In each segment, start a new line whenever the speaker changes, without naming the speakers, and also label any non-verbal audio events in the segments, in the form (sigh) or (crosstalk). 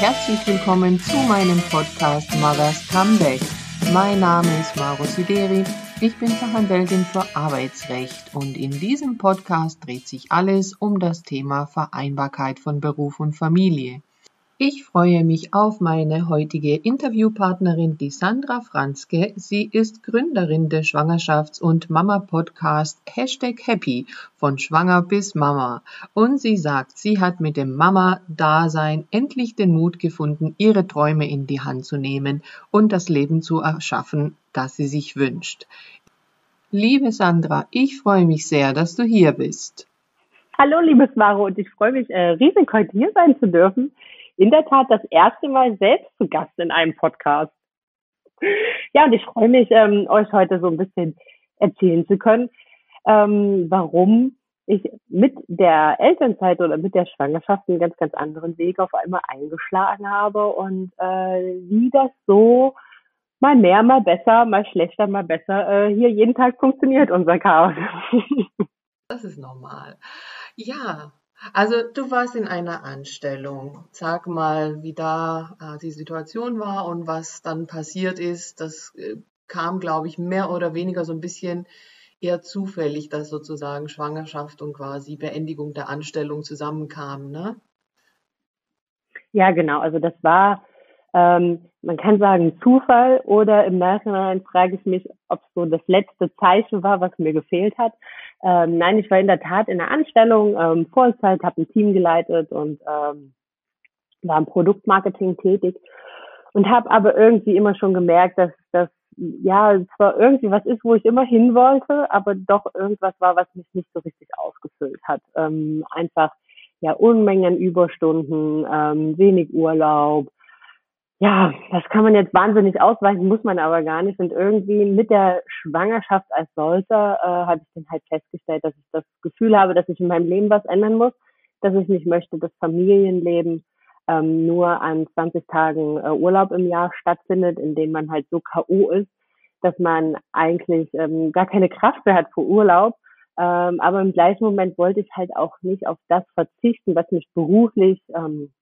herzlich willkommen zu meinem Podcast Mothers Comeback. Mein Name ist Maro Sideri, ich bin Fachanwältin für Arbeitsrecht und in diesem Podcast dreht sich alles um das Thema Vereinbarkeit von Beruf und Familie. Ich freue mich auf meine heutige Interviewpartnerin, die Sandra Franzke. Sie ist Gründerin des Schwangerschafts- und Mama-Podcast Hashtag Happy von Schwanger bis Mama. Und sie sagt, sie hat mit dem Mama-Dasein endlich den Mut gefunden, ihre Träume in die Hand zu nehmen und das Leben zu erschaffen, das sie sich wünscht. Liebe Sandra, ich freue mich sehr, dass du hier bist.
Hallo, liebes Maro, und ich freue mich äh, riesig, heute hier sein zu dürfen in der Tat das erste Mal selbst zu Gast in einem Podcast. Ja, und ich freue mich, ähm, euch heute so ein bisschen erzählen zu können, ähm, warum ich mit der Elternzeit oder mit der Schwangerschaft einen ganz, ganz anderen Weg auf einmal eingeschlagen habe und äh, wie das so mal mehr, mal besser, mal schlechter, mal besser äh, hier jeden Tag funktioniert, unser Chaos. (laughs)
Das ist normal. Ja, also du warst in einer Anstellung. Sag mal, wie da äh, die Situation war und was dann passiert ist. Das äh, kam, glaube ich, mehr oder weniger so ein bisschen eher zufällig, dass sozusagen Schwangerschaft und quasi Beendigung der Anstellung zusammenkamen, ne?
Ja, genau. Also das war ähm, man kann sagen Zufall oder im Nachhinein frage ich mich, ob es so das letzte Zeichen war, was mir gefehlt hat. Ähm, nein, ich war in der Tat in der Anstellung, ähm, Vollzeit, habe ein Team geleitet und ähm, war im Produktmarketing tätig und habe aber irgendwie immer schon gemerkt, dass das ja zwar irgendwie was ist, wo ich immer hin wollte, aber doch irgendwas war, was mich nicht so richtig ausgefüllt hat. Ähm, einfach ja Unmengen Überstunden, ähm, wenig Urlaub, ja, das kann man jetzt wahnsinnig ausweichen, muss man aber gar nicht. Und irgendwie mit der Schwangerschaft als solcher äh, habe ich dann halt festgestellt, dass ich das Gefühl habe, dass ich in meinem Leben was ändern muss, dass ich nicht möchte, dass Familienleben ähm, nur an 20 Tagen äh, Urlaub im Jahr stattfindet, in denen man halt so K.O. ist, dass man eigentlich ähm, gar keine Kraft mehr hat für Urlaub. Ähm, aber im gleichen Moment wollte ich halt auch nicht auf das verzichten, was mich beruflich ähm,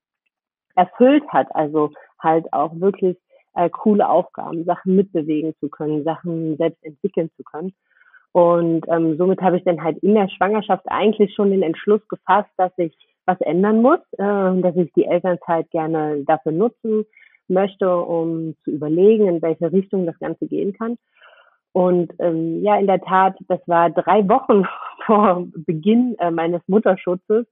erfüllt hat. Also halt auch wirklich äh, coole Aufgaben, Sachen mitbewegen zu können, Sachen selbst entwickeln zu können. Und ähm, somit habe ich dann halt in der Schwangerschaft eigentlich schon den Entschluss gefasst, dass ich was ändern muss, äh, dass ich die Elternzeit gerne dafür nutzen möchte, um zu überlegen, in welche Richtung das Ganze gehen kann. Und ähm, ja, in der Tat, das war drei Wochen (laughs) vor Beginn äh, meines Mutterschutzes,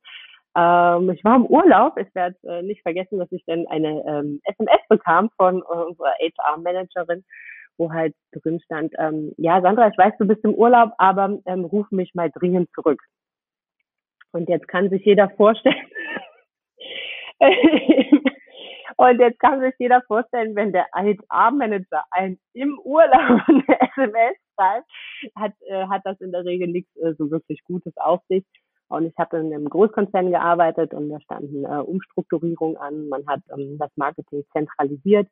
ähm, ich war im Urlaub. Ich werde äh, nicht vergessen, dass ich dann eine ähm, SMS bekam von äh, unserer HR-Managerin, wo halt drin stand, ähm, ja, Sandra, ich weiß, du bist im Urlaub, aber ähm, ruf mich mal dringend zurück. Und jetzt kann sich jeder vorstellen, (laughs) und jetzt kann sich jeder vorstellen, wenn der HR-Manager ein im Urlaub (laughs) eine SMS schreibt, hat, äh, hat das in der Regel nichts äh, so wirklich Gutes auf sich. Und ich habe in einem Großkonzern gearbeitet und da standen äh, Umstrukturierungen an. Man hat ähm, das Marketing zentralisiert.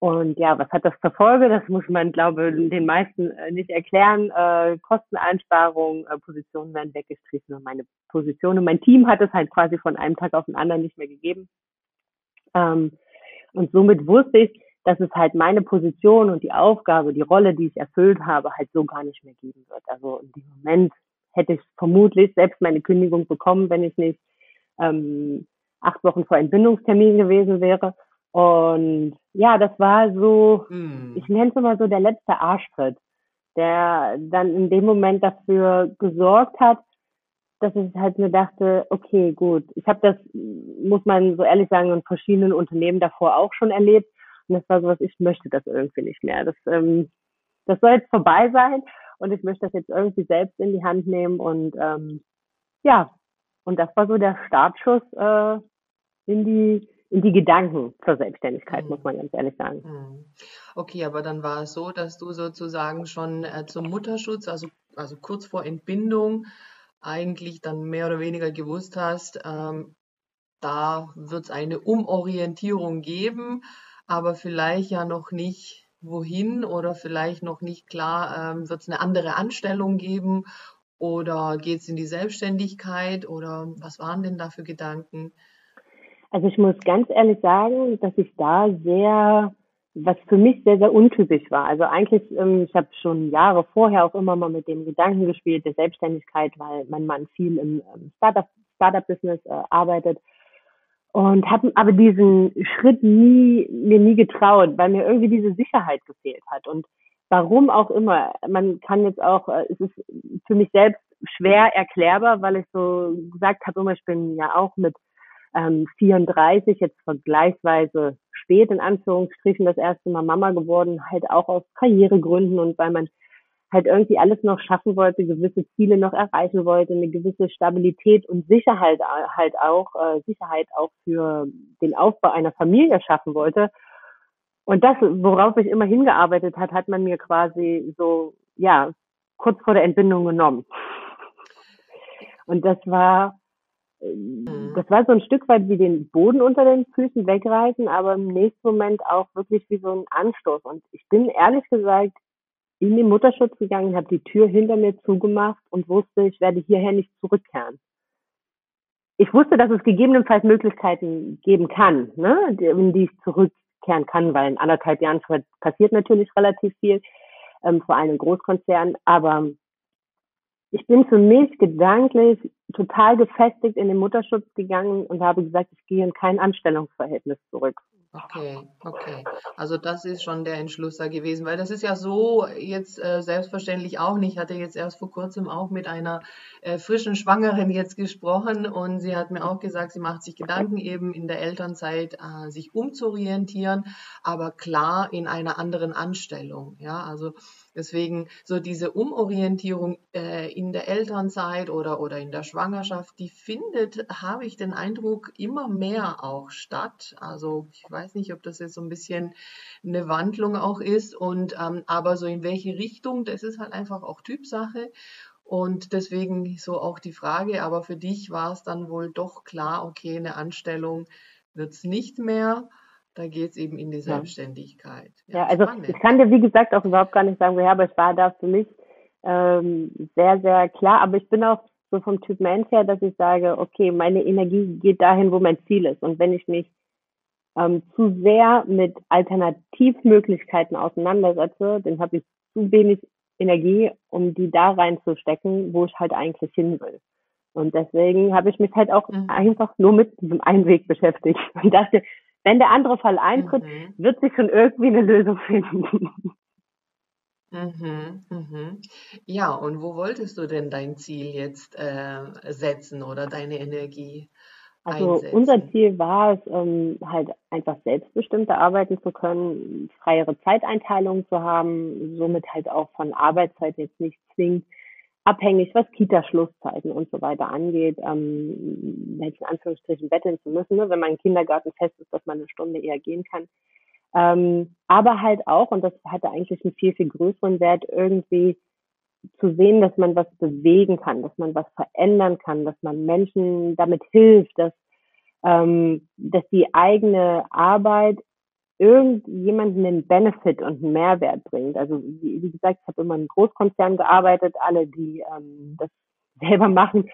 Und ja, was hat das zur Folge? Das muss man, glaube ich, den meisten äh, nicht erklären. Äh, Kosteneinsparungen, äh, Positionen werden weggestrichen und meine Position und mein Team hat es halt quasi von einem Tag auf den anderen nicht mehr gegeben. Ähm, und somit wusste ich, dass es halt meine Position und die Aufgabe, die Rolle, die ich erfüllt habe, halt so gar nicht mehr geben wird. Also in dem Moment hätte ich vermutlich selbst meine Kündigung bekommen, wenn ich nicht ähm, acht Wochen vor Entbindungstermin gewesen wäre. Und ja, das war so, mm. ich nenne es mal so der letzte Arschtritt, der dann in dem Moment dafür gesorgt hat, dass ich halt mir dachte, okay, gut, ich habe das, muss man so ehrlich sagen, in verschiedenen Unternehmen davor auch schon erlebt. Und das war so was, ich möchte das irgendwie nicht mehr. Das, ähm, das soll jetzt vorbei sein und ich möchte das jetzt irgendwie selbst in die Hand nehmen und ähm, ja, und das war so der Startschuss äh, in die in die Gedanken zur Selbstständigkeit, mhm. muss man ganz ehrlich sagen. Mhm.
Okay, aber dann war es so, dass du sozusagen schon äh, zum Mutterschutz, also, also kurz vor Entbindung, eigentlich dann mehr oder weniger gewusst hast, ähm, da wird es eine Umorientierung geben, aber vielleicht ja noch nicht wohin oder vielleicht noch nicht klar, ähm, wird es eine andere Anstellung geben oder geht es in die Selbstständigkeit oder was waren denn da für Gedanken?
Also ich muss ganz ehrlich sagen, dass ich da sehr, was für mich sehr, sehr untypisch war. Also eigentlich, ähm, ich habe schon Jahre vorher auch immer mal mit dem Gedanken gespielt, der Selbstständigkeit, weil mein Mann viel im ähm, Startup, Startup-Business äh, arbeitet und habe aber diesen Schritt nie mir nie getraut, weil mir irgendwie diese Sicherheit gefehlt hat und warum auch immer. Man kann jetzt auch, äh, es ist für mich selbst schwer erklärbar, weil ich so gesagt habe, immer ich bin ja auch mit ähm, 34 jetzt vergleichsweise spät in Anführungsstrichen das erste Mal Mama geworden, halt auch aus Karrieregründen und weil man halt irgendwie alles noch schaffen wollte, gewisse Ziele noch erreichen wollte, eine gewisse Stabilität und Sicherheit halt auch, äh, Sicherheit auch für den Aufbau einer Familie schaffen wollte. Und das, worauf ich immer hingearbeitet hat, hat man mir quasi so, ja, kurz vor der Entbindung genommen. Und das war Mhm. das war so ein Stück weit wie den Boden unter den Füßen wegreißen, aber im nächsten Moment auch wirklich wie so ein Anstoß. Und ich bin ehrlich gesagt in den Mutterschutz gegangen, habe die Tür hinter mir zugemacht und wusste, ich werde hierher nicht zurückkehren. Ich wusste, dass es gegebenenfalls Möglichkeiten geben kann, ne, in die ich zurückkehren kann, weil in anderthalb Jahren passiert natürlich relativ viel, ähm, vor allem in Großkonzernen. Aber ich bin für mich gedanklich total gefestigt in den Mutterschutz gegangen und habe gesagt, ich gehe in kein Anstellungsverhältnis zurück.
Okay, okay. Also das ist schon der Entschluss da gewesen, weil das ist ja so jetzt äh, selbstverständlich auch nicht. Ich hatte jetzt erst vor kurzem auch mit einer äh, frischen Schwangeren jetzt gesprochen und sie hat mir auch gesagt, sie macht sich Gedanken eben in der Elternzeit äh, sich umzuorientieren, aber klar in einer anderen Anstellung. Ja, also Deswegen so diese Umorientierung äh, in der Elternzeit oder, oder in der Schwangerschaft, die findet, habe ich den Eindruck, immer mehr auch statt. Also ich weiß nicht, ob das jetzt so ein bisschen eine Wandlung auch ist und ähm, aber so in welche Richtung, das ist halt einfach auch Typsache. Und deswegen so auch die Frage, aber für dich war es dann wohl doch klar, okay, eine Anstellung wird es nicht mehr. Da geht es eben in die Selbstständigkeit.
Ja, ja also spannend. ich kann dir, wie gesagt, auch überhaupt gar nicht sagen, woher, aber es war da für mich ähm, sehr, sehr klar. Aber ich bin auch so vom Typ Mensch her, dass ich sage, okay, meine Energie geht dahin, wo mein Ziel ist. Und wenn ich mich ähm, zu sehr mit Alternativmöglichkeiten auseinandersetze, dann habe ich zu wenig Energie, um die da reinzustecken, wo ich halt eigentlich hin will. Und deswegen habe ich mich halt auch mhm. einfach nur mit diesem Einweg beschäftigt und dachte, wenn der andere Fall eintritt, mhm. wird sich schon irgendwie eine Lösung finden. (laughs)
Mhm, mhm. Ja, und wo wolltest du denn dein Ziel jetzt äh, setzen oder deine Energie
also einsetzen? unser Ziel war es, ähm, halt einfach selbstbestimmter arbeiten zu können, freiere Zeiteinteilung zu haben, somit halt auch von Arbeitszeit jetzt nicht zwingend abhängig, was Kita-Schlusszeiten und so weiter angeht, ähm, in Anführungsstrichen betteln zu müssen, ne, wenn man im Kindergarten fest ist, dass man eine Stunde eher gehen kann. Ähm, aber halt auch, und das hatte eigentlich einen viel, viel größeren Wert, irgendwie zu sehen, dass man was bewegen kann, dass man was verändern kann, dass man Menschen damit hilft, dass, ähm, dass die eigene Arbeit irgendjemanden einen Benefit und einen Mehrwert bringt. Also wie, wie gesagt, ich habe immer in Großkonzernen gearbeitet. Alle, die ähm, das (laughs) selber machen,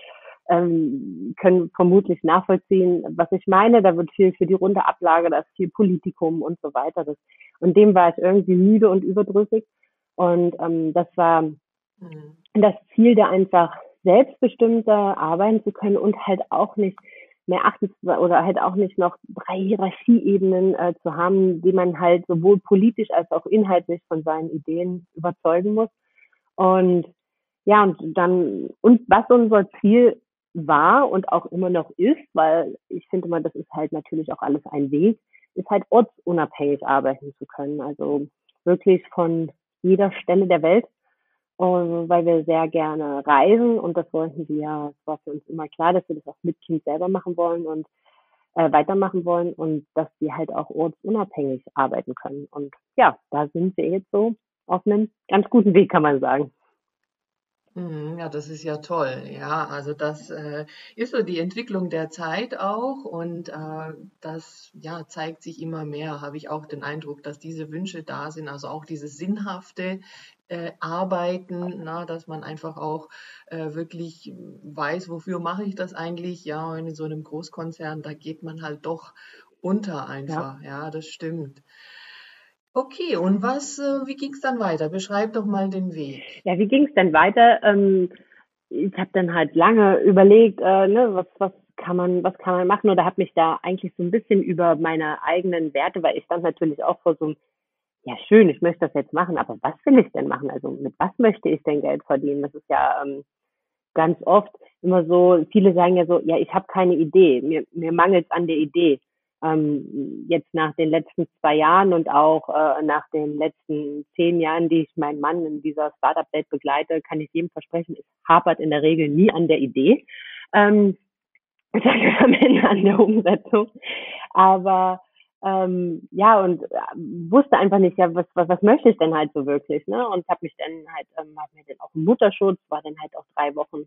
ähm, können vermutlich nachvollziehen, was ich meine. Da wird viel für die runde Ablage, da ist viel Politikum und so weiter. Das, und dem war ich irgendwie müde und überdrüssig. Und ähm, das war mhm. das Ziel, da einfach selbstbestimmter arbeiten zu können und halt auch nicht mehr achten oder halt auch nicht noch drei Hierarchieebenen äh, zu haben, die man halt sowohl politisch als auch inhaltlich von seinen Ideen überzeugen muss. Und ja, und dann, und was unser Ziel war und auch immer noch ist, weil ich finde mal, das ist halt natürlich auch alles ein Weg, ist halt ortsunabhängig arbeiten zu können. Also wirklich von jeder Stelle der Welt und weil wir sehr gerne reisen und das wollten wir, es war für uns immer klar, dass wir das auch mit Kind selber machen wollen und äh, weitermachen wollen und dass wir halt auch ortsunabhängig arbeiten können. Und ja, da sind wir jetzt so auf einem ganz guten Weg, kann man sagen.
Mhm, ja, das ist ja toll. Ja, also das äh, ist so die Entwicklung der Zeit auch und äh, das ja zeigt sich immer mehr, habe ich auch den Eindruck, dass diese Wünsche da sind, also auch dieses sinnhafte äh, Arbeiten, na, dass man einfach auch äh, wirklich weiß, wofür mache ich das eigentlich? Ja, und in so einem Großkonzern, da geht man halt doch unter einfach. Ja, ja das stimmt. Okay, und was, äh, wie ging es dann weiter? Beschreib doch mal den Weg.
Ja, wie ging es dann weiter? Ähm, ich habe dann halt lange überlegt, äh, ne, was, was kann man, was kann man machen? Oder habe mich da eigentlich so ein bisschen über meine eigenen Werte, weil ich stand natürlich auch vor so einem, ja schön, ich möchte das jetzt machen, aber was will ich denn machen? Also mit was möchte ich denn Geld verdienen? Das ist ja ähm, ganz oft immer so, viele sagen ja so, ja, ich habe keine Idee, mir, mir mangelt an der Idee ähm, jetzt nach den letzten zwei Jahren und auch äh, nach den letzten zehn Jahren, die ich meinen Mann in dieser Startup-Welt begleite, kann ich jedem versprechen, es hapert in der Regel nie an der Idee, ähm, sondern am Ende an der Umsetzung. Aber ähm, ja, und äh, wusste einfach nicht, ja, was, was, was möchte ich denn halt so wirklich, ne? Und habe mich dann halt, ähm, hab mir dann auch im Mutterschutz, war dann halt auch drei Wochen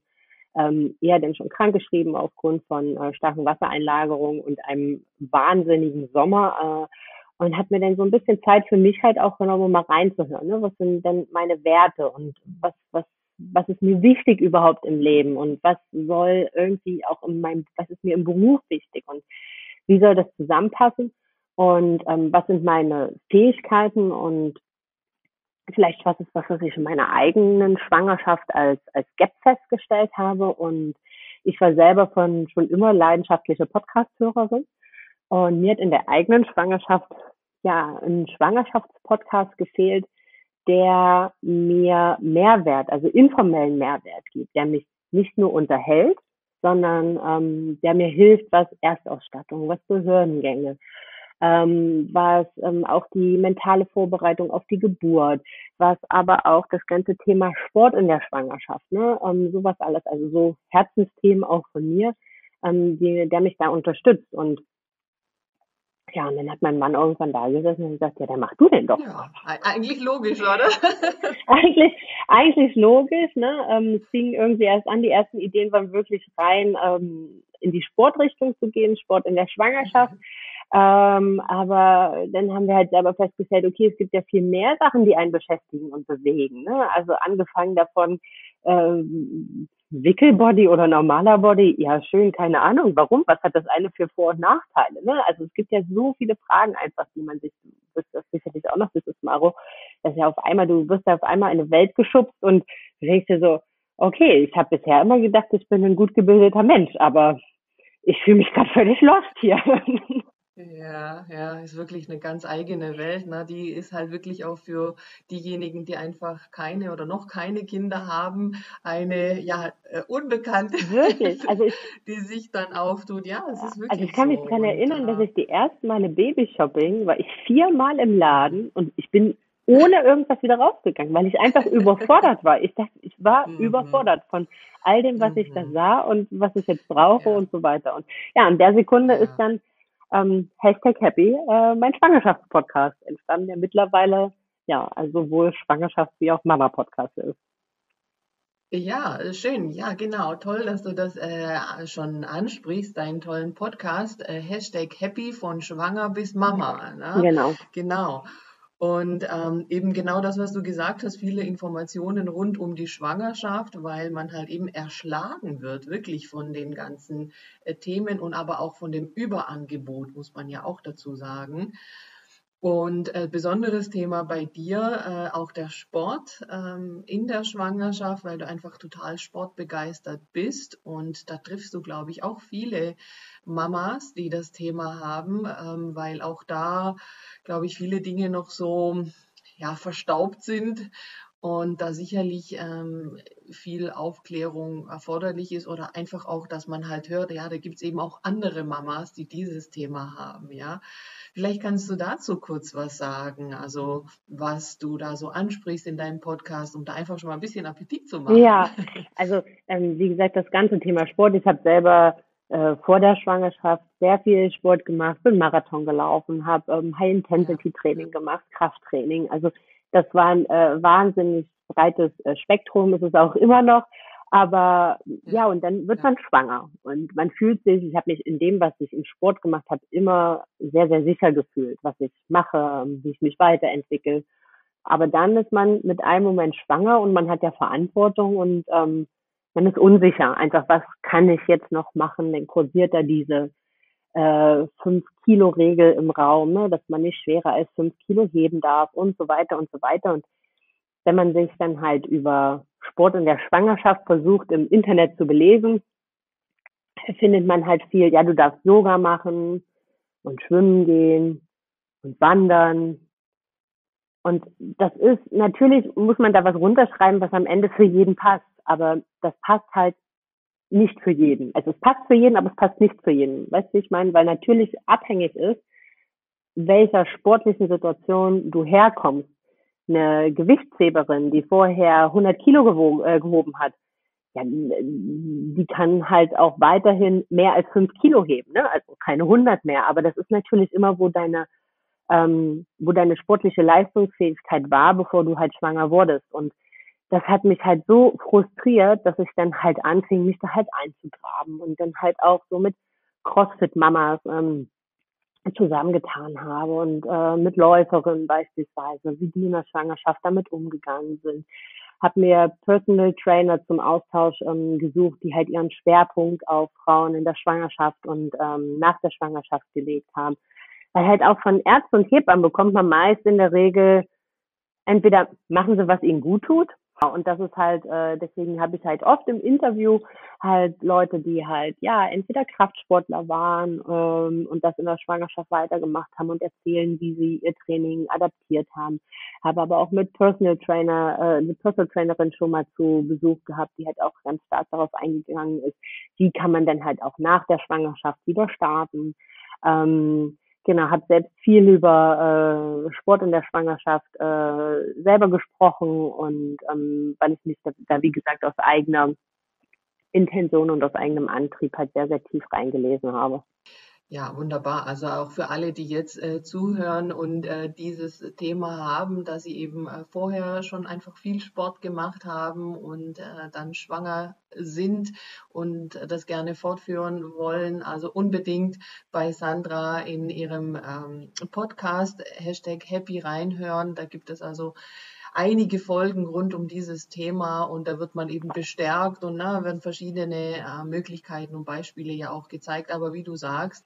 ähm, eher denn schon krankgeschrieben aufgrund von äh, starken Wassereinlagerungen und einem wahnsinnigen Sommer äh, und habe mir dann so ein bisschen Zeit für mich halt auch genommen, um mal reinzuhören. Ne? Was sind denn meine Werte und was, was, was ist mir wichtig überhaupt im Leben und was soll irgendwie auch in meinem, was ist mir im Beruf wichtig und wie soll das zusammenpassen und ähm, was sind meine Fähigkeiten und vielleicht was ist was, was ich in meiner eigenen Schwangerschaft als, als Gap festgestellt habe. Und ich war selber von schon immer leidenschaftliche Podcast-Hörerin. Und mir hat in der eigenen Schwangerschaft ja ein Schwangerschaftspodcast gefehlt, der mir Mehrwert, also informellen Mehrwert gibt, der mich nicht nur unterhält, sondern ähm, der mir hilft, was Erstausstattung, was Behördengänge, ähm, was ähm, auch die mentale Vorbereitung auf die Geburt, was aber auch das ganze Thema Sport in der Schwangerschaft, ne, ähm, sowas alles, also so Herzensthemen auch von mir, ähm, die, der mich da unterstützt und ja, und dann hat mein Mann irgendwann da gesessen und gesagt, ja, dann mach du denn doch. Ja,
eigentlich logisch, oder? (laughs) (laughs)
eigentlich, eigentlich logisch, ne? Ähm, es fing irgendwie erst an, die ersten Ideen waren wirklich rein, ähm, in die Sportrichtung zu gehen, Sport in der Schwangerschaft. Mhm. Ähm, aber dann haben wir halt selber festgestellt, okay, es gibt ja viel mehr Sachen, die einen beschäftigen und bewegen. Ne? Also angefangen davon, ähm, Wickelbody oder normaler Body, ja schön, keine Ahnung, warum, was hat das eine für Vor- und Nachteile? Ne? Also es gibt ja so viele Fragen einfach, die man sich, das sicherlich auch noch, das ist Maro, dass ja auf einmal, du wirst ja auf einmal in eine Welt geschubst und du denkst dir so, okay, ich habe bisher immer gedacht, ich bin ein gut gebildeter Mensch, aber ich fühle mich gerade völlig lost hier. (laughs)
Ja, ja, ist wirklich eine ganz eigene Welt. Ne? Die ist halt wirklich auch für diejenigen, die einfach keine oder noch keine Kinder haben, eine ja äh, unbekannte
Wirklich, (laughs) also ich,
die sich dann auftut. Ja, es ist wirklich
also ich kann mich daran erinnern, dass ich die ersten Male Babyshopping war ich viermal im Laden und ich bin ohne irgendwas wieder rausgegangen, weil ich einfach (laughs) überfordert war. Ich dachte, ich war mhm. überfordert von all dem, was ich da mhm. sah und was ich jetzt brauche ja. und so weiter. Und ja, in der Sekunde ja. ist dann ähm, Hashtag Happy, äh, mein Schwangerschaftspodcast entstanden, der mittlerweile ja also sowohl Schwangerschafts- wie auch Mama-Podcast ist.
Ja, schön. Ja, genau. Toll, dass du das äh, schon ansprichst, deinen tollen Podcast. Äh, Hashtag Happy von Schwanger bis Mama.
Ne? Genau.
Genau. Und ähm, eben genau das, was du gesagt hast, viele Informationen rund um die Schwangerschaft, weil man halt eben erschlagen wird, wirklich von den ganzen äh, Themen und aber auch von dem Überangebot, muss man ja auch dazu sagen. Und äh, besonderes Thema bei dir, äh, auch der Sport ähm, in der Schwangerschaft, weil du einfach total sportbegeistert bist. Und da triffst du, glaube ich, auch viele Mamas, die das Thema haben, ähm, weil auch da, glaube ich, viele Dinge noch so ja, verstaubt sind und da sicherlich ähm, viel Aufklärung erforderlich ist oder einfach auch, dass man halt hört, ja, da gibt's eben auch andere Mamas, die dieses Thema haben, ja. Vielleicht kannst du dazu kurz was sagen, also was du da so ansprichst in deinem Podcast, um da einfach schon mal ein bisschen Appetit zu machen.
Ja, also ähm, wie gesagt, das ganze Thema Sport, ich habe selber äh, vor der Schwangerschaft sehr viel Sport gemacht, bin Marathon gelaufen, habe ähm, High-Intensity-Training gemacht, Krafttraining, also Das war ein äh, wahnsinnig breites äh, Spektrum, ist es auch immer noch. Aber ja, und dann wird man schwanger und man fühlt sich, ich habe mich in dem, was ich im Sport gemacht habe, immer sehr, sehr sicher gefühlt, was ich mache, wie ich mich weiterentwickle. Aber dann ist man mit einem Moment schwanger und man hat ja Verantwortung und ähm, man ist unsicher. Einfach, was kann ich jetzt noch machen? Dann kursiert da diese äh, 5-Kilo-Regel im Raum, ne? dass man nicht schwerer als 5 Kilo heben darf und so weiter und so weiter. Und wenn man sich dann halt über Sport in der Schwangerschaft versucht, im Internet zu belesen, findet man halt viel, ja, du darfst Yoga machen und schwimmen gehen und wandern. Und das ist, natürlich muss man da was runterschreiben, was am Ende für jeden passt. Aber das passt halt nicht für jeden. Also es passt für jeden, aber es passt nicht für jeden. Weißt du, ich meine, weil natürlich abhängig ist, welcher sportlichen Situation du herkommst. Eine Gewichtsheberin, die vorher 100 Kilo gewogen, äh, gehoben hat, ja, die kann halt auch weiterhin mehr als 5 Kilo heben, ne? also keine 100 mehr. Aber das ist natürlich immer, wo deine, ähm, wo deine sportliche Leistungsfähigkeit war, bevor du halt schwanger wurdest. Und das hat mich halt so frustriert, dass ich dann halt anfing, mich da halt einzugraben und dann halt auch so mit CrossFit-Mamas ähm, zusammengetan habe und äh, mit Läuferinnen beispielsweise, wie die in der Schwangerschaft damit umgegangen sind. Habe mir Personal Trainer zum Austausch ähm, gesucht, die halt ihren Schwerpunkt auf Frauen in der Schwangerschaft und ähm, nach der Schwangerschaft gelegt haben. Weil halt auch von Ärzten und Hebammen bekommt man meist in der Regel entweder machen sie, was ihnen gut tut, und das ist halt, äh, deswegen habe ich halt oft im Interview halt Leute, die halt, ja, entweder Kraftsportler waren ähm, und das in der Schwangerschaft weitergemacht haben und erzählen, wie sie ihr Training adaptiert haben. Habe aber auch mit Personal Trainer, äh, eine Personal Trainerin schon mal zu Besuch gehabt, die halt auch ganz stark darauf eingegangen ist, wie kann man dann halt auch nach der Schwangerschaft wieder starten. Ähm, genau, habe selbst viel über äh, Sport in der Schwangerschaft äh, selber gesprochen und ähm, weil ich mich da, da, wie gesagt, aus eigener Intention und aus eigenem Antrieb halt sehr, sehr tief reingelesen habe.
Ja, wunderbar. Also auch für alle, die jetzt äh, zuhören und äh, dieses Thema haben, dass sie eben äh, vorher schon einfach viel Sport gemacht haben und äh, dann schwanger sind und das gerne fortführen wollen. Also unbedingt bei Sandra in ihrem ähm, Podcast Hashtag Happy reinhören. Da gibt es also einige Folgen rund um dieses Thema und da wird man eben bestärkt und na, werden verschiedene äh, Möglichkeiten und Beispiele ja auch gezeigt. Aber wie du sagst,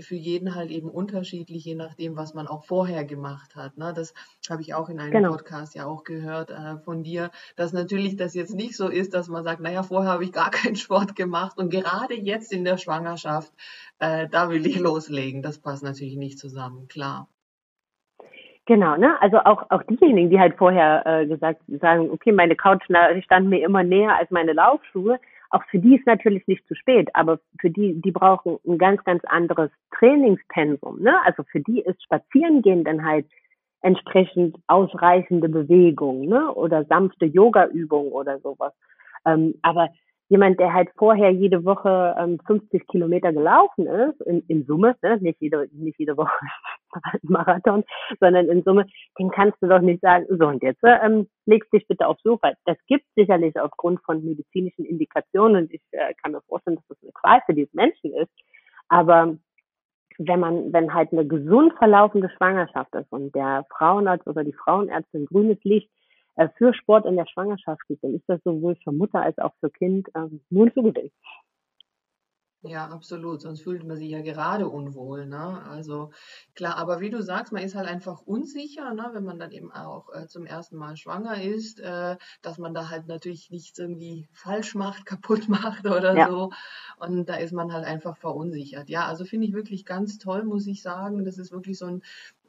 für jeden halt eben unterschiedlich, je nachdem, was man auch vorher gemacht hat. Ne? Das habe ich auch in einem genau. Podcast ja auch gehört äh, von dir, dass natürlich das jetzt nicht so ist, dass man sagt, naja, vorher habe ich gar (laughs) keinen Sport gemacht und gerade jetzt in der Schwangerschaft, äh, da will ich loslegen. Das passt natürlich nicht zusammen, klar.
Genau, ne? Also auch auch diejenigen, die halt vorher äh, gesagt sagen, okay, meine Couch stand mir immer näher als meine Laufschuhe, auch für die ist natürlich nicht zu spät, aber für die, die brauchen ein ganz, ganz anderes Trainingspensum, ne? Also für die ist Spazierengehen dann halt entsprechend ausreichende Bewegung, ne? Oder sanfte Yoga-Übung oder sowas. Ähm, aber jemand, der halt vorher jede Woche ähm, 50 Kilometer gelaufen ist, in, in Summe, ne? nicht, jede, nicht jede Woche (laughs) Marathon, sondern in Summe, den kannst du doch nicht sagen, so und jetzt ähm, legst dich bitte aufs Sofa. Das gibt sicherlich aufgrund von medizinischen Indikationen und ich äh, kann mir vorstellen, dass das eine Qual für diesen Menschen ist. Aber wenn man, wenn halt eine gesund verlaufende Schwangerschaft ist und der Frauenarzt oder die Frauenärztin grünes Licht für Sport in der Schwangerschaft gibt, dann ist das sowohl für Mutter als auch für Kind ähm, nur ein Zugewinn.
Ja, absolut. Sonst fühlt man sich ja gerade unwohl, ne? Also klar, aber wie du sagst, man ist halt einfach unsicher, ne? Wenn man dann eben auch äh, zum ersten Mal schwanger ist, äh, dass man da halt natürlich nichts irgendwie falsch macht, (laughs) kaputt macht oder ja. so. Und da ist man halt einfach verunsichert. Ja, also finde ich wirklich ganz toll, muss ich sagen. Das ist wirklich so ein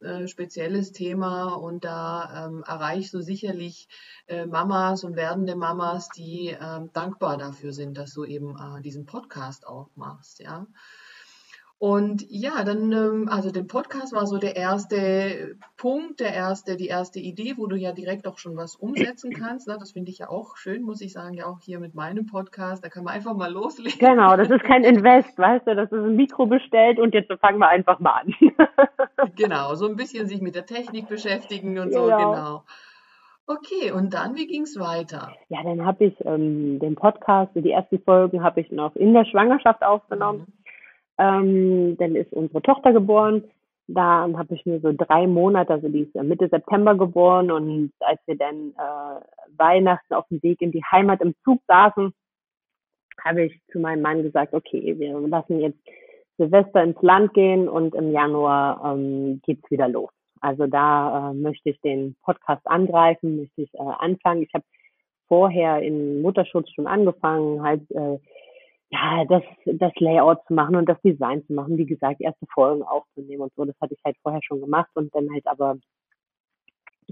äh, spezielles Thema und da ähm, erreichst du sicherlich äh, Mamas und werdende Mamas, die äh, dankbar dafür sind, dass du eben äh, diesen Podcast auch machst, ja. Und ja, dann, ähm, also den Podcast war so der erste Punkt, der erste, die erste Idee, wo du ja direkt auch schon was umsetzen (clears throat) kannst. Ne? Das finde ich ja auch schön, muss ich sagen, ja auch hier mit meinem Podcast. Da kann man einfach mal loslegen.
Genau, das ist kein (laughs) Invest, weißt du, das ist ein Mikro bestellt und jetzt fangen wir einfach mal an. (laughs)
genau, so ein bisschen sich mit der Technik beschäftigen und so, genau. Okay, und dann, wie ging es weiter?
Ja, dann habe ich ähm, den Podcast, die ersten Folgen habe ich noch in der Schwangerschaft aufgenommen. Mhm. Ähm, dann ist unsere Tochter geboren. Da habe ich mir so drei Monate, also die ist Mitte September geboren und als wir dann äh, Weihnachten auf dem Weg in die Heimat im Zug saßen, habe ich zu meinem Mann gesagt, okay, wir lassen jetzt Silvester ins Land gehen und im Januar ähm, geht's wieder los. Also da äh, möchte ich den Podcast angreifen, möchte ich äh, anfangen. Ich habe vorher in Mutterschutz schon angefangen, halt äh, ja das das Layout zu machen und das Design zu machen. Wie gesagt, erste Folgen aufzunehmen und so. Das hatte ich halt vorher schon gemacht und dann halt aber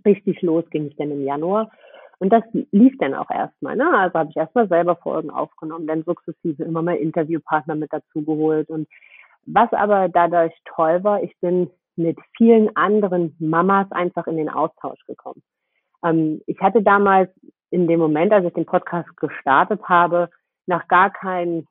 richtig los ging es dann im Januar. Und das lief dann auch erstmal. Ne? Also habe ich erstmal selber Folgen aufgenommen, dann sukzessive immer mal Interviewpartner mit dazu geholt. Und was aber dadurch toll war, ich bin mit vielen anderen Mamas einfach in den Austausch gekommen. Ähm, ich hatte damals in dem Moment, als ich den Podcast gestartet habe, noch gar kein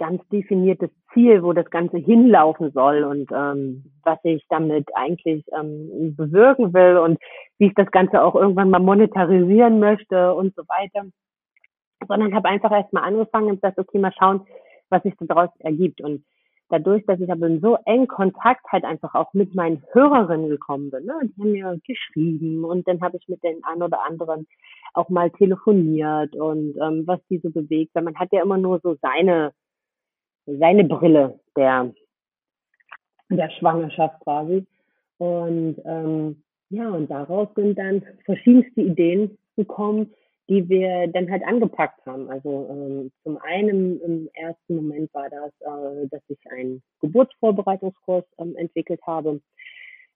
ganz definiertes Ziel, wo das Ganze hinlaufen soll und ähm, was ich damit eigentlich ähm, bewirken will und wie ich das Ganze auch irgendwann mal monetarisieren möchte und so weiter. Sondern habe einfach erstmal angefangen und gesagt, okay, mal schauen, was sich daraus ergibt. Und dadurch, dass ich aber in so engen Kontakt halt einfach auch mit meinen Hörerinnen gekommen bin, ne? die haben mir geschrieben und dann habe ich mit den ein oder anderen auch mal telefoniert und ähm, was die so bewegt, weil man hat ja immer nur so seine seine Brille der der Schwangerschaft quasi und ähm, ja und daraus sind dann verschiedenste Ideen gekommen, die wir dann halt angepackt haben. Also ähm, zum einen im ersten Moment war das, äh, dass ich einen Geburtsvorbereitungskurs ähm, entwickelt habe.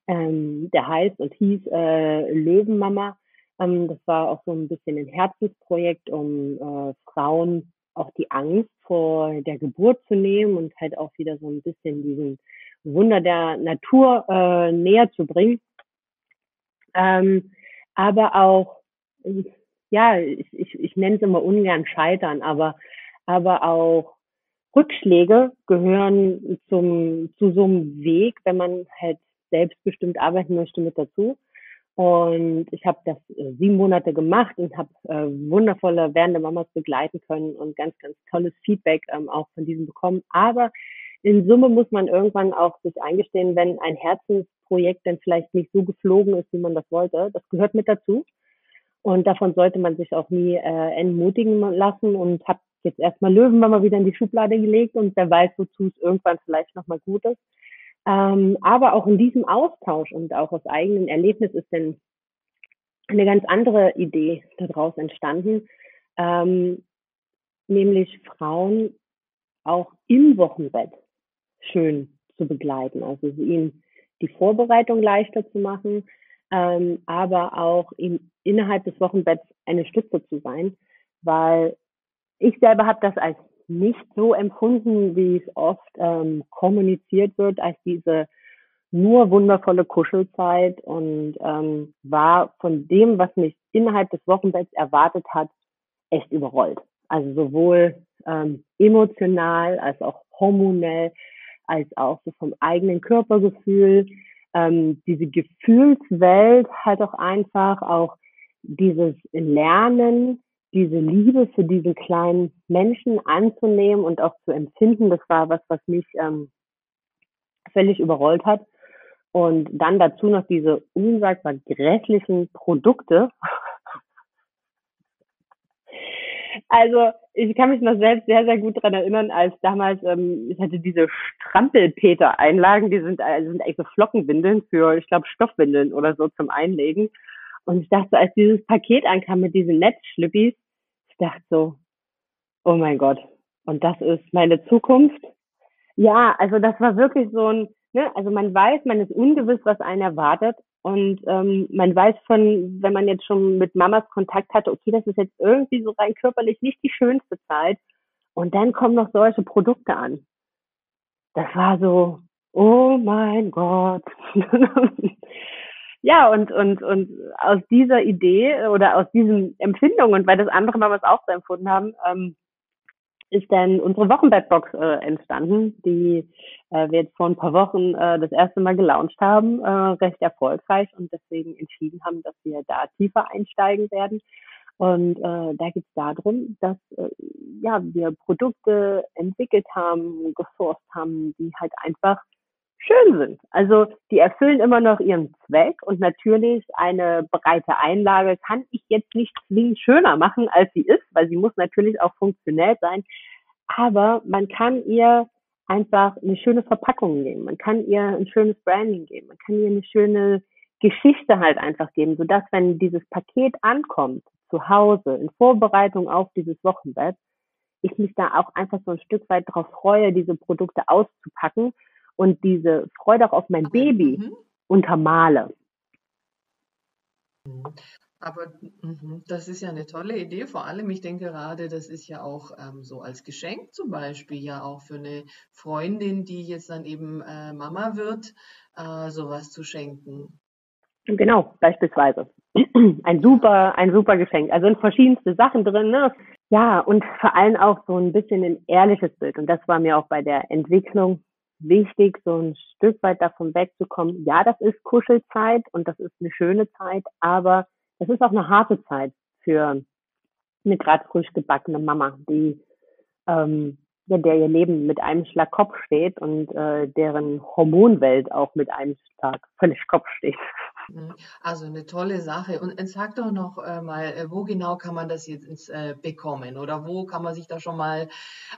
Ähm, der heißt und hieß äh, Löwenmama. Ähm, das war auch so ein bisschen ein Herzensprojekt, um äh, Frauen auch die Angst vor der Geburt zu nehmen und halt auch wieder so ein bisschen diesen Wunder der Natur äh, näher zu bringen. Ähm, aber auch ja, ich, ich, ich nenne es immer ungern Scheitern, aber, aber auch Rückschläge gehören zum, zu so einem Weg, wenn man halt selbstbestimmt arbeiten möchte, mit dazu. Und ich habe das äh, sieben Monate gemacht und habe äh, wundervolle werdende Mamas begleiten können und ganz, ganz tolles Feedback ähm, auch von diesem bekommen. Aber in Summe muss man irgendwann auch sich eingestehen, wenn ein Herzensprojekt dann vielleicht nicht so geflogen ist, wie man das wollte. Das gehört mit dazu. Und davon sollte man sich auch nie äh, entmutigen lassen und habe jetzt erstmal Löwenmama wieder in die Schublade gelegt und wer weiß, wozu es irgendwann vielleicht nochmal gut ist. Ähm, aber auch in diesem Austausch und auch aus eigenen Erlebnis ist dann eine ganz andere Idee daraus entstanden, ähm, nämlich Frauen auch im Wochenbett schön zu begleiten, also ihnen die Vorbereitung leichter zu machen, ähm, aber auch in, innerhalb des Wochenbetts eine Stütze zu sein, weil ich selber habe das als nicht so empfunden, wie es oft ähm, kommuniziert wird, als diese nur wundervolle Kuschelzeit und ähm, war von dem, was mich innerhalb des Wochenbetts erwartet hat, echt überrollt. Also sowohl ähm, emotional als auch hormonell, als auch so vom eigenen Körpergefühl ähm, diese Gefühlswelt halt auch einfach, auch dieses Lernen, diese Liebe für diesen kleinen Menschen anzunehmen und auch zu empfinden, das war was, was mich ähm, völlig überrollt hat. Und dann dazu noch diese unsagbar grässlichen Produkte, (laughs) also ich kann mich noch selbst sehr, sehr gut daran erinnern, als damals, ähm, ich hatte diese Strampelpeter-Einlagen, die sind, also sind eigentlich so Flockenwindeln für, ich glaube, Stoffwindeln oder so zum Einlegen. Und ich dachte, als dieses Paket ankam mit diesen Netzschlippis, dachte so, oh mein Gott, und das ist meine Zukunft. Ja, also das war wirklich so ein, ne, also man weiß, man ist ungewiss, was einen erwartet, und ähm, man weiß von, wenn man jetzt schon mit Mamas Kontakt hatte, okay, das ist jetzt irgendwie so rein körperlich nicht die schönste Zeit. Und dann kommen noch solche Produkte an. Das war so, oh mein Gott. (laughs) ja, und, und, und aus dieser Idee oder aus diesen Empfindungen, weil das andere Mamas auch so empfunden haben, ähm, ist dann unsere Wochenbettbox äh, entstanden, die äh, wir jetzt vor ein paar Wochen äh, das erste Mal gelauncht haben, äh, recht erfolgreich und deswegen entschieden haben, dass wir da tiefer einsteigen werden. Und äh, da geht es darum, dass äh, ja wir Produkte entwickelt haben, gesourced haben, die halt einfach schön sind. Also die erfüllen immer noch ihren Zweck und natürlich eine breite Einlage kann ich jetzt nicht zwingend schöner machen, als sie ist, weil sie muss natürlich auch funktionell sein. Aber man kann ihr einfach eine schöne Verpackung geben. Man kann ihr ein schönes Branding geben. Man kann ihr eine schöne Geschichte halt einfach geben, sodass wenn dieses Paket ankommt, zu Hause, in Vorbereitung auf dieses Wochenbett, ich mich da auch einfach so ein Stück weit darauf freue, diese Produkte auszupacken und diese Freude auch auf mein Baby mhm. untermale.
Mhm. Aber mhm, das ist ja eine tolle Idee. Vor allem, ich denke gerade, das ist ja auch ähm, so als Geschenk zum Beispiel ja auch für eine Freundin, die jetzt dann eben äh, Mama wird, äh, sowas zu schenken.
Genau, beispielsweise. (clears throat) Ein super, ein super Geschenk. Also sind verschiedenste Sachen drin, ne? Ja, und vor allem auch so ein bisschen ein ehrliches Bild. Und das war mir auch bei der Entwicklung wichtig, so ein Stück weit davon wegzukommen. Ja, das ist Kuschelzeit und das ist eine schöne Zeit, aber es ist auch eine harte Zeit für eine gerade frisch gebackene Mama, die ähm, ja, der ihr Leben mit einem Schlag Kopf steht und äh, deren Hormonwelt auch mit einem Schlag völlig Kopf steht.
Mhm. Also eine tolle Sache. Und sag doch noch äh, mal, äh, wo genau kann man das jetzt äh, bekommen? Oder wo kann man sich da schon mal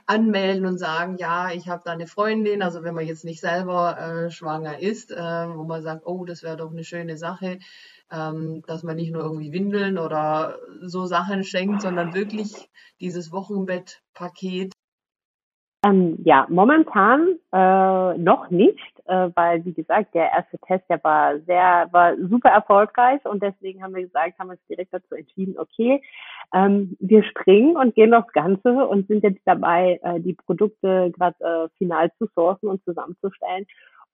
anmelden und sagen, ja, ich habe da eine Freundin, also wenn man jetzt nicht selber äh, schwanger ist, äh, wo man sagt, oh, das wäre doch eine schöne Sache, ähm, dass man nicht nur irgendwie Windeln oder so Sachen schenkt, sondern wirklich dieses Wochenbettpaket
ähm, ja, momentan äh, noch nicht, äh, weil wie gesagt, der erste Test, der war sehr, war super erfolgreich und deswegen haben wir gesagt, haben wir uns direkt dazu entschieden, okay, ähm, wir springen und gehen aufs Ganze und sind jetzt dabei, äh, die Produkte gerade äh, final zu sourcen und zusammenzustellen.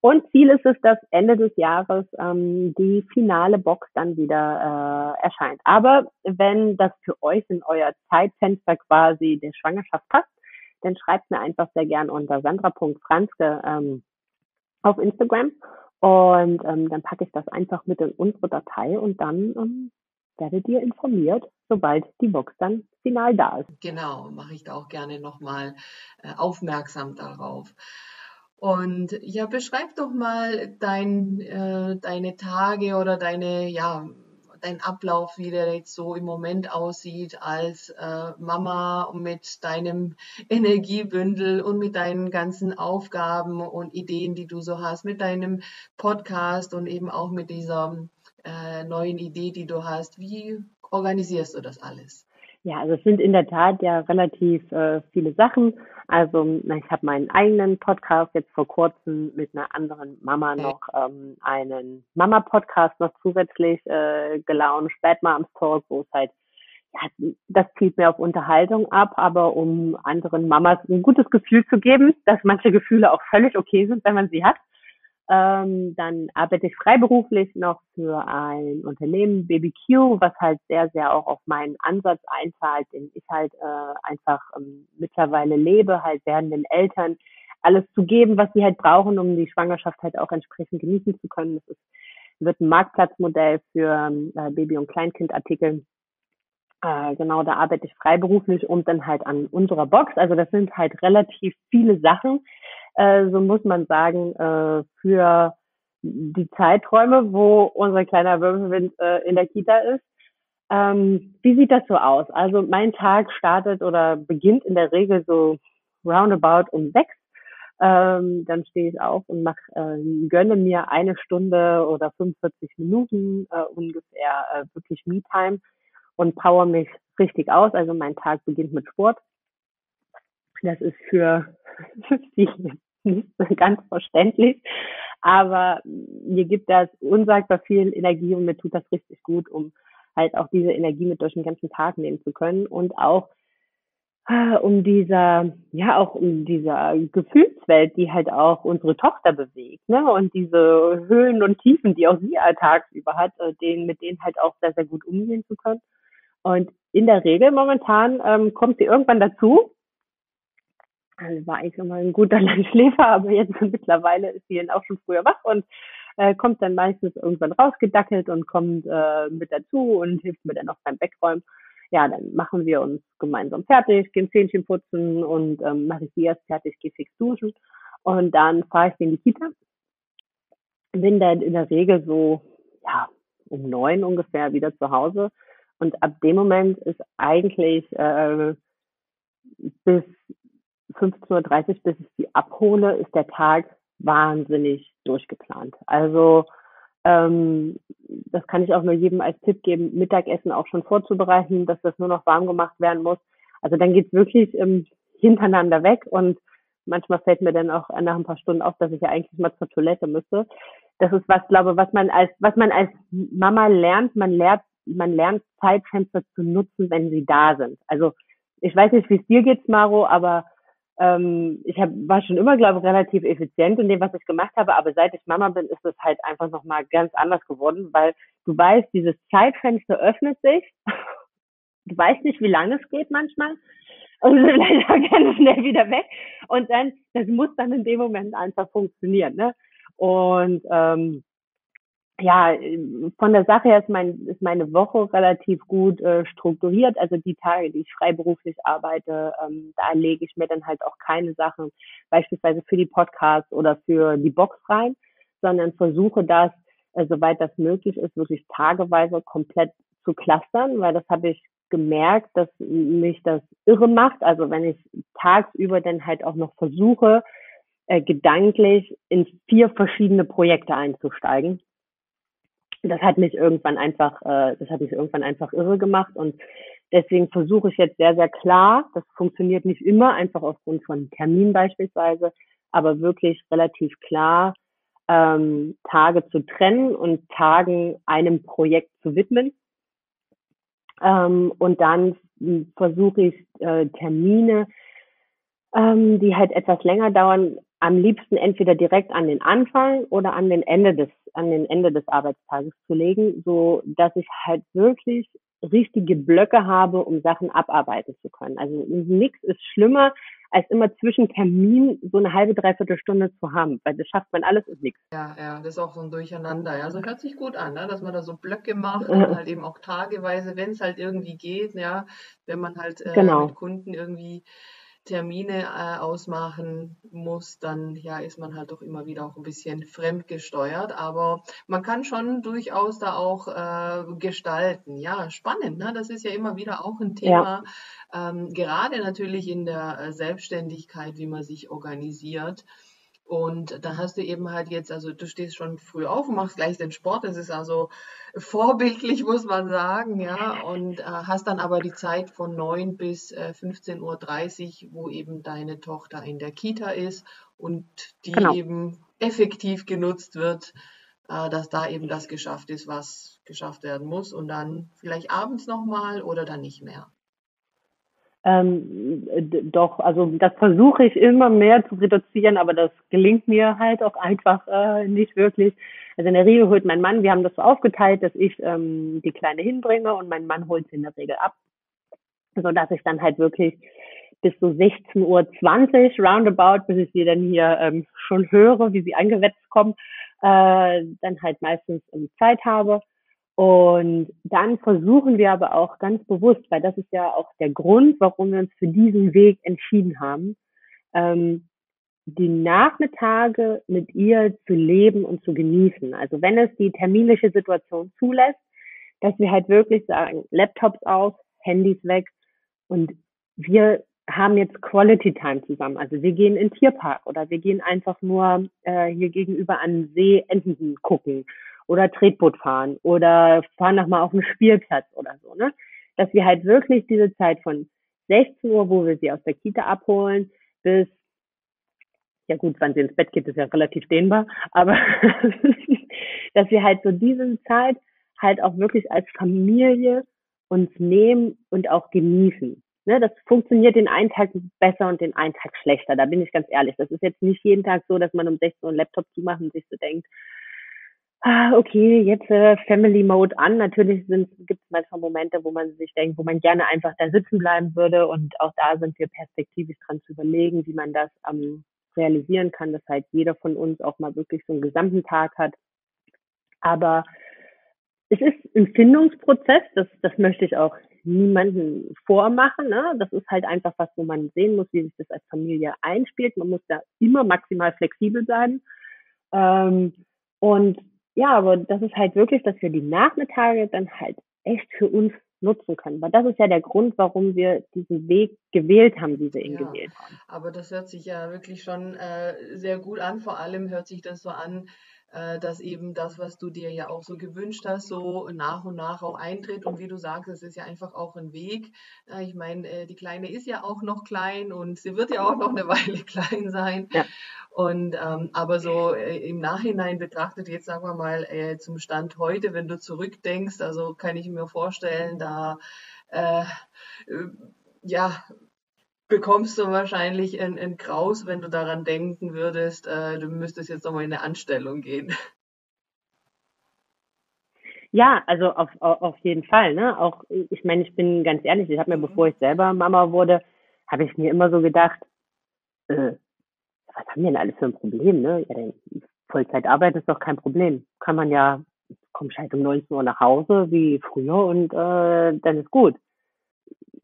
Und Ziel ist es, dass Ende des Jahres ähm, die finale Box dann wieder äh, erscheint. Aber wenn das für euch in euer Zeitfenster quasi der Schwangerschaft passt, dann schreibt mir einfach sehr gern unter sandra.franzke ähm, auf Instagram und ähm, dann packe ich das einfach mit in unsere Datei und dann ähm, werdet ihr informiert, sobald die Box dann final da ist.
Genau, mache ich da auch gerne nochmal äh, aufmerksam darauf. Und ja, beschreib doch mal dein, äh, deine Tage oder deine, ja, dein Ablauf, wie der jetzt so im Moment aussieht als äh, Mama mit deinem Energiebündel und mit deinen ganzen Aufgaben und Ideen, die du so hast, mit deinem Podcast und eben auch mit dieser äh, neuen Idee, die du hast. Wie organisierst du das alles?
Ja, also es sind in der Tat ja relativ äh, viele Sachen. Also ich habe meinen eigenen Podcast jetzt vor kurzem mit einer anderen Mama noch ähm, einen Mama-Podcast noch zusätzlich äh, gelauncht, Bad Moms Talk, wo es halt ja, das zielt mir auf Unterhaltung ab, aber um anderen Mamas ein gutes Gefühl zu geben, dass manche Gefühle auch völlig okay sind, wenn man sie hat. Ähm, dann arbeite ich freiberuflich noch für ein Unternehmen, BBQ, was halt sehr, sehr auch auf meinen Ansatz einzahlt, den ich halt äh, einfach ähm, mittlerweile lebe, halt werdenden Eltern alles zu geben, was sie halt brauchen, um die Schwangerschaft halt auch entsprechend genießen zu können. Das ist, wird ein Marktplatzmodell für äh, Baby- und Kleinkindartikel. Äh, genau, da arbeite ich freiberuflich und dann halt an unserer Box. Also das sind halt relativ viele Sachen äh, so muss man sagen, äh, für die Zeiträume, wo unser kleiner Wirbelwind äh, in der Kita ist. Ähm, wie sieht das so aus? Also mein Tag startet oder beginnt in der Regel so roundabout um sechs. Ähm, dann stehe ich auf und mach, äh, gönne mir eine Stunde oder 45 Minuten äh, ungefähr äh, wirklich Me-Time und power mich richtig aus. Also mein Tag beginnt mit Sport. Das ist für (laughs) die nicht ganz verständlich. Aber mir gibt das unsagbar viel Energie und mir tut das richtig gut, um halt auch diese Energie mit durch den ganzen Tag nehmen zu können und auch äh, um dieser, ja, auch um dieser Gefühlswelt, die halt auch unsere Tochter bewegt, ne, und diese Höhen und Tiefen, die auch sie tagsüber hat, äh, denen, mit denen halt auch sehr, sehr gut umgehen zu können. Und in der Regel momentan ähm, kommt sie irgendwann dazu, also war eigentlich immer ein guter (laughs) Langschläfer, aber jetzt mittlerweile ist sie dann auch schon früher wach und äh, kommt dann meistens irgendwann rausgedackelt und kommt äh, mit dazu und hilft mir dann noch beim Wegräumen. Ja, dann machen wir uns gemeinsam fertig, gehen Zähnchen putzen und ähm, mache ich sie erst fertig, gehe fix duschen und dann fahre ich in die Kita. Bin dann in der Regel so, ja, um neun ungefähr wieder zu Hause. Und ab dem Moment ist eigentlich äh, bis 15.30 Uhr, bis ich sie abhole, ist der Tag wahnsinnig durchgeplant. Also ähm, das kann ich auch nur jedem als Tipp geben, Mittagessen auch schon vorzubereiten, dass das nur noch warm gemacht werden muss. Also dann geht's wirklich ähm, hintereinander weg und manchmal fällt mir dann auch nach ein paar Stunden auf, dass ich ja eigentlich mal zur Toilette müsste. Das ist was, glaube was man als was man als Mama lernt. Man lernt man lernt Zeitfenster zu nutzen, wenn sie da sind. Also ich weiß nicht, wie es dir geht, Maro, aber ähm, ich hab, war schon immer, glaube ich, relativ effizient in dem, was ich gemacht habe, aber seit ich Mama bin, ist es halt einfach nochmal ganz anders geworden, weil du weißt, dieses Zeitfenster öffnet sich. (laughs) Du weißt nicht, wie lange es geht manchmal. Und vielleicht auch gerne schnell wieder weg. Und dann, das muss dann in dem Moment einfach funktionieren. Ne? Und ähm, ja, von der Sache her ist, mein, ist meine Woche relativ gut äh, strukturiert. Also die Tage, die ich freiberuflich arbeite, ähm, da lege ich mir dann halt auch keine Sachen beispielsweise für die Podcasts oder für die Box rein, sondern versuche das, äh, soweit das möglich ist, wirklich tageweise komplett zu clustern, weil das habe ich gemerkt, dass mich das irre macht. Also wenn ich tagsüber dann halt auch noch versuche, äh, gedanklich in vier verschiedene Projekte einzusteigen das hat mich irgendwann einfach, äh, das hat mich irgendwann einfach irre gemacht und deswegen versuche ich jetzt sehr, sehr klar, das funktioniert nicht immer, einfach aufgrund von Termin beispielsweise, aber wirklich relativ klar, ähm, Tage zu trennen und Tagen einem Projekt zu widmen. Ähm, und dann versuche ich äh, Termine, ähm, die halt etwas länger dauern, am liebsten entweder direkt an den Anfang oder an den Ende des an den Ende des Arbeitstages zu legen, so dass ich halt wirklich richtige Blöcke habe, um Sachen abarbeiten zu können. Also nichts ist schlimmer, als immer zwischen Termin so eine halbe, dreiviertel Stunde zu haben, weil das schafft man alles und nichts.
Ja, ja, das ist auch so ein Durcheinander. Ja, so hört sich gut an, ne? dass man da so Blöcke macht und halt eben auch tageweise, wenn es halt irgendwie geht, ja, wenn man halt äh, genau. mit Kunden irgendwie Termine äh, ausmachen muss, dann ja ist man halt doch immer wieder auch ein bisschen fremdgesteuert. Aber man kann schon durchaus da auch äh, gestalten. Ja, spannend. Ne? Das ist ja immer wieder auch ein Thema. Ja. Ähm, gerade natürlich in der äh, Selbstständigkeit, wie man sich organisiert. Und da hast du eben halt jetzt, also du stehst schon früh auf und machst gleich den Sport. Das ist also (laughs) vorbildlich, muss man sagen, ja. Und äh, hast dann aber die Zeit von 9 bis äh, 15.30 Uhr, wo eben deine Tochter in der Kita ist und die genau. eben effektiv genutzt wird, äh, dass da eben das geschafft ist, was geschafft werden muss. Und dann vielleicht abends nochmal oder dann nicht mehr.
Ähm, doch, also das versuche ich immer mehr zu reduzieren, aber das gelingt mir halt auch einfach äh, nicht wirklich. Also in der Regel holt mein Mann, wir haben das so aufgeteilt, dass ich ähm, die Kleine hinbringe und mein Mann holt sie in der Regel ab, so dass ich dann halt wirklich bis so 16.20 Uhr roundabout, bis ich sie dann hier ähm, schon höre, wie sie eingewetzt kommen, äh, dann halt meistens um Zeit habe. Und dann versuchen wir aber auch ganz bewusst, weil das ist ja auch der Grund, warum wir uns für diesen Weg entschieden haben, ähm, die Nachmittage mit ihr zu leben und zu genießen. Also wenn es die terminliche Situation zulässt, dass wir halt wirklich sagen, Laptops aus, Handys weg und wir haben jetzt Quality Time zusammen. Also wir gehen in den Tierpark oder wir gehen einfach nur äh, hier gegenüber an See Enten gucken oder Tretboot fahren oder fahren nochmal auf einen Spielplatz oder so, ne? Dass wir halt wirklich diese Zeit von 16 Uhr, wo wir sie aus der Kita abholen, bis, ja gut, wann sie ins Bett geht, ist ja relativ dehnbar, aber (laughs) dass wir halt so diese Zeit halt auch wirklich als Familie uns nehmen und auch genießen. Ne, das funktioniert den einen Tag besser und den einen Tag schlechter. Da bin ich ganz ehrlich. Das ist jetzt nicht jeden Tag so, dass man um 16 Uhr einen Laptop zumacht und sich so denkt, ah, okay, jetzt äh, Family Mode an. Natürlich gibt es manchmal Momente, wo man sich denkt, wo man gerne einfach da sitzen bleiben würde. Und auch da sind wir perspektivisch dran zu überlegen, wie man das ähm, realisieren kann, dass halt jeder von uns auch mal wirklich so einen gesamten Tag hat. Aber es ist ein Findungsprozess, das, das möchte ich auch niemanden vormachen. Ne? Das ist halt einfach was, wo man sehen muss, wie sich das als Familie einspielt. Man muss da immer maximal flexibel sein. Ähm, und ja, aber das ist halt wirklich, dass wir die Nachmittage dann halt echt für uns nutzen können. Weil das ist ja der Grund, warum wir diesen Weg gewählt haben, wie wir ihn ja, gewählt haben.
Aber das hört sich ja wirklich schon äh, sehr gut an. Vor allem hört sich das so an, äh, dass eben das, was du dir ja auch so gewünscht hast, so nach und nach auch eintritt. Und wie du sagst, es ist ja einfach auch ein Weg. Äh, ich meine, äh, die Kleine ist ja auch noch klein und sie wird ja auch noch eine (laughs) Weile klein sein. Ja. Und ähm, aber so im Nachhinein betrachtet, jetzt sagen wir mal zum Stand heute, wenn du zurückdenkst, also kann ich mir vorstellen, da ja, bekommst du wahrscheinlich ein, ein Graus, wenn du daran denken würdest, äh, du müsstest jetzt nochmal in eine Anstellung gehen.
Ja, also auf, auf jeden Fall. Ne? Auch ich meine, ich bin ganz ehrlich, ich habe mir, mhm. bevor ich selber Mama wurde, habe ich mir immer so gedacht, äh, was haben wir denn alle für ein Problem? Ne? Ja, denn Vollzeitarbeit ist doch kein Problem. Kann man ja, kommst halt um 19 Uhr nach Hause wie früher und äh, dann ist gut.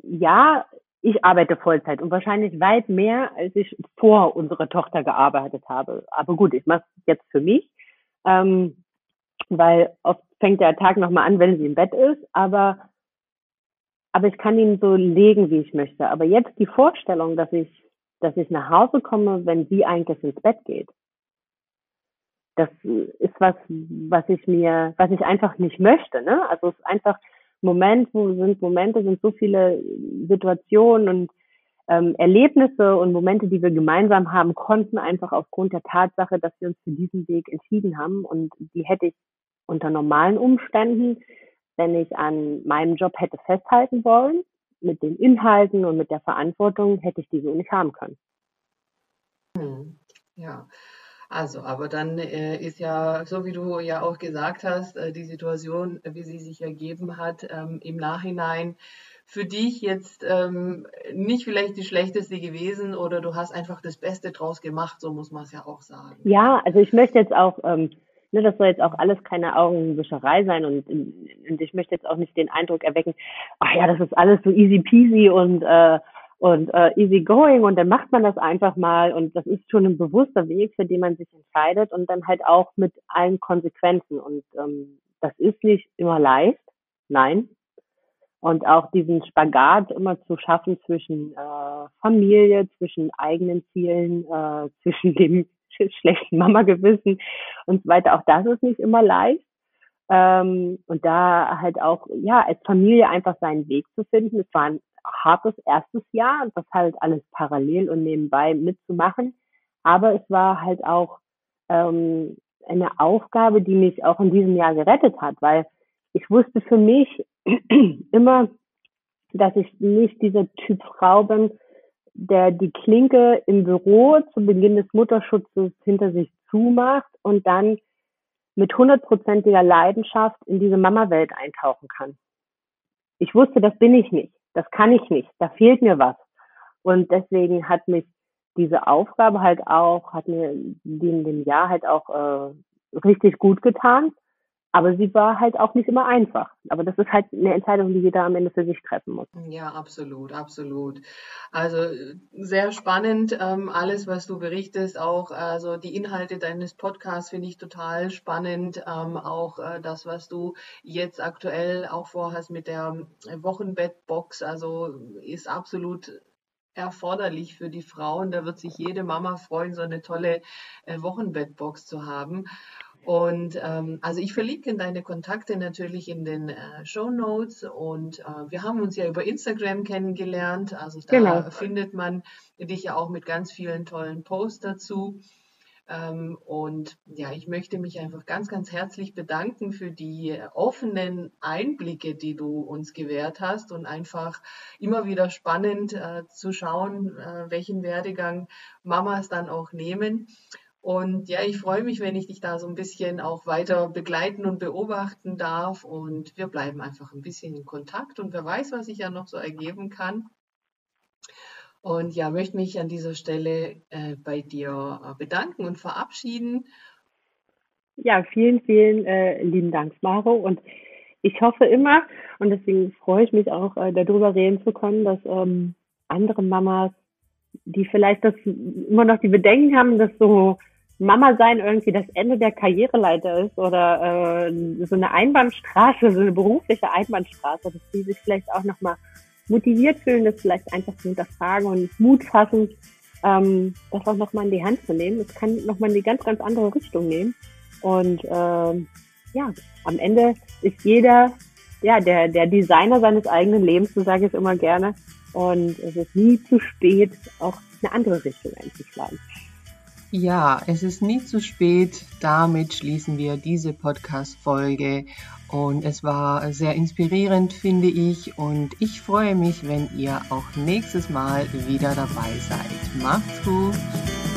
Ja, ich arbeite Vollzeit und wahrscheinlich weit mehr, als ich vor unserer Tochter gearbeitet habe. Aber gut, ich mache es jetzt für mich, ähm, weil oft fängt der Tag nochmal an, wenn sie im Bett ist, aber, aber ich kann ihn so legen, wie ich möchte. Aber jetzt die Vorstellung, dass ich, dass ich nach Hause komme, wenn sie eigentlich ins Bett geht, das ist was, was ich mir, was ich einfach nicht möchte. Ne? Also es ist einfach, Moment, wo sind Momente, sind so viele Situationen und ähm, Erlebnisse und Momente, die wir gemeinsam haben konnten, einfach aufgrund der Tatsache, dass wir uns für diesen Weg entschieden haben. Und die hätte ich unter normalen Umständen, wenn ich an meinem Job hätte festhalten wollen, mit den Inhalten und mit der Verantwortung, hätte ich die so nicht haben können.
Hm. Ja, also, aber dann äh, ist ja, so wie du ja auch gesagt hast, äh, die Situation, wie sie sich ergeben hat, ähm, im Nachhinein für dich jetzt ähm, nicht vielleicht die schlechteste gewesen oder du hast einfach das Beste draus gemacht, so muss man es ja auch sagen.
Ja, also ich möchte jetzt auch, ähm, ne, das soll jetzt auch alles keine Augenwischerei sein und, und ich möchte jetzt auch nicht den Eindruck erwecken, ach ja, das ist alles so easy peasy und äh, und äh, easy going und dann macht man das einfach mal und das ist schon ein bewusster Weg, für den man sich entscheidet und dann halt auch mit allen Konsequenzen und ähm, das ist nicht immer leicht, nein. Und auch diesen Spagat immer zu schaffen zwischen äh, Familie, zwischen eigenen Zielen, äh, (laughs) zwischen dem schlechten Mama-Gewissen und so weiter, auch das ist nicht immer leicht. Ähm, und da halt auch, ja, als Familie einfach seinen Weg zu finden. Es war ein hartes erstes Jahr, das halt alles parallel und nebenbei mitzumachen. Aber es war halt auch ähm, eine Aufgabe, die mich auch in diesem Jahr gerettet hat, weil ich wusste für mich (clears throat) immer, dass ich nicht dieser Typ Frau bin, der die Klinke im Büro zu Beginn des Mutterschutzes hinter sich zumacht und dann mit hundertprozentiger Leidenschaft in diese Mama-Welt eintauchen kann. Ich wusste, das bin ich nicht das kann ich nicht, da fehlt mir was. Und deswegen hat mich diese Aufgabe halt auch, hat mir in dem Jahr halt auch äh, richtig gut getan. Aber sie war halt auch nicht immer einfach. Aber das ist halt eine Entscheidung, die jeder am Ende für sich treffen muss.
Ja, absolut, absolut. Also sehr spannend, ähm, alles, was du berichtest, auch also die Inhalte deines Podcasts finde ich total spannend. Ähm, auch äh, das, was du jetzt aktuell auch vorhast mit der Wochenbettbox, also ist absolut erforderlich für die Frauen. Da wird sich jede Mama freuen, so eine tolle äh, Wochenbettbox zu haben. Und ähm, also ich verlinke deine Kontakte natürlich in den äh, Show Notes und äh, wir haben uns ja über Instagram kennengelernt. Also da genau. findet man dich ja auch mit ganz vielen tollen Posts dazu. Ähm, und ja, ich möchte mich einfach ganz, ganz herzlich bedanken für die offenen Einblicke, die du uns gewährt hast und einfach immer wieder spannend äh, zu schauen, äh, welchen Werdegang Mamas dann auch nehmen. Und ja, ich freue mich, wenn ich dich da so ein bisschen auch weiter begleiten und beobachten darf. Und wir bleiben einfach ein bisschen in Kontakt und wer weiß, was sich ja noch so ergeben kann. Und ja, möchte mich an dieser Stelle äh, bei dir äh, bedanken und verabschieden.
Ja, vielen, vielen äh, lieben Dank, Maro. Und ich hoffe immer, und deswegen freue ich mich auch, äh, darüber reden zu können, dass ähm, andere Mamas, die vielleicht das immer noch die Bedenken haben, dass so Mama sein irgendwie das Ende der Karriereleiter ist oder äh, so eine Einbahnstraße, so eine berufliche Einbahnstraße, dass die sich vielleicht auch nochmal motiviert fühlen, das vielleicht einfach zu hinterfragen und Mut fassen, ähm, das auch nochmal in die Hand zu nehmen. Das kann nochmal in eine ganz, ganz andere Richtung nehmen. Und ähm, ja, am Ende ist jeder ja der, der Designer seines eigenen Lebens, so sage ich es immer gerne. Und es ist nie zu spät, auch eine andere Richtung einzuschlagen.
Ja, es ist nie zu spät. Damit schließen wir diese Podcast-Folge. Und es war sehr inspirierend, finde ich. Und ich freue mich, wenn ihr auch nächstes Mal wieder dabei seid. Macht's gut!